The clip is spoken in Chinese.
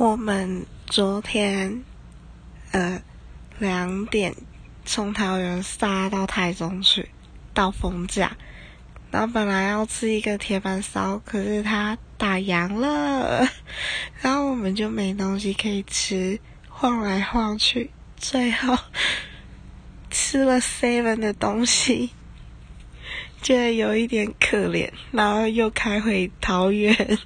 我们昨天呃两点从桃园杀到台中去，到丰甲，然后本来要吃一个铁板烧，可是他打烊了，然后我们就没东西可以吃，晃来晃去，最后吃了 seven 的东西。觉得有一点可怜，然后又开回桃园。